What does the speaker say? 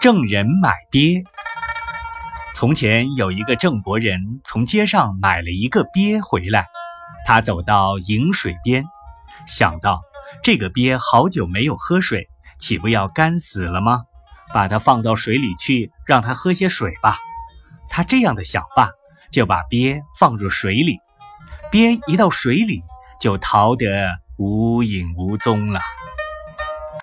郑人买鳖从前有一个郑国人从街上买了一个鳖回来他走到饮水边想到这个鳖好久没有喝水岂不要干死了吗？把它放到水里去让它喝些水吧。他这样的想法就把鳖放入水里鳖一到水里就逃得无影无踪了。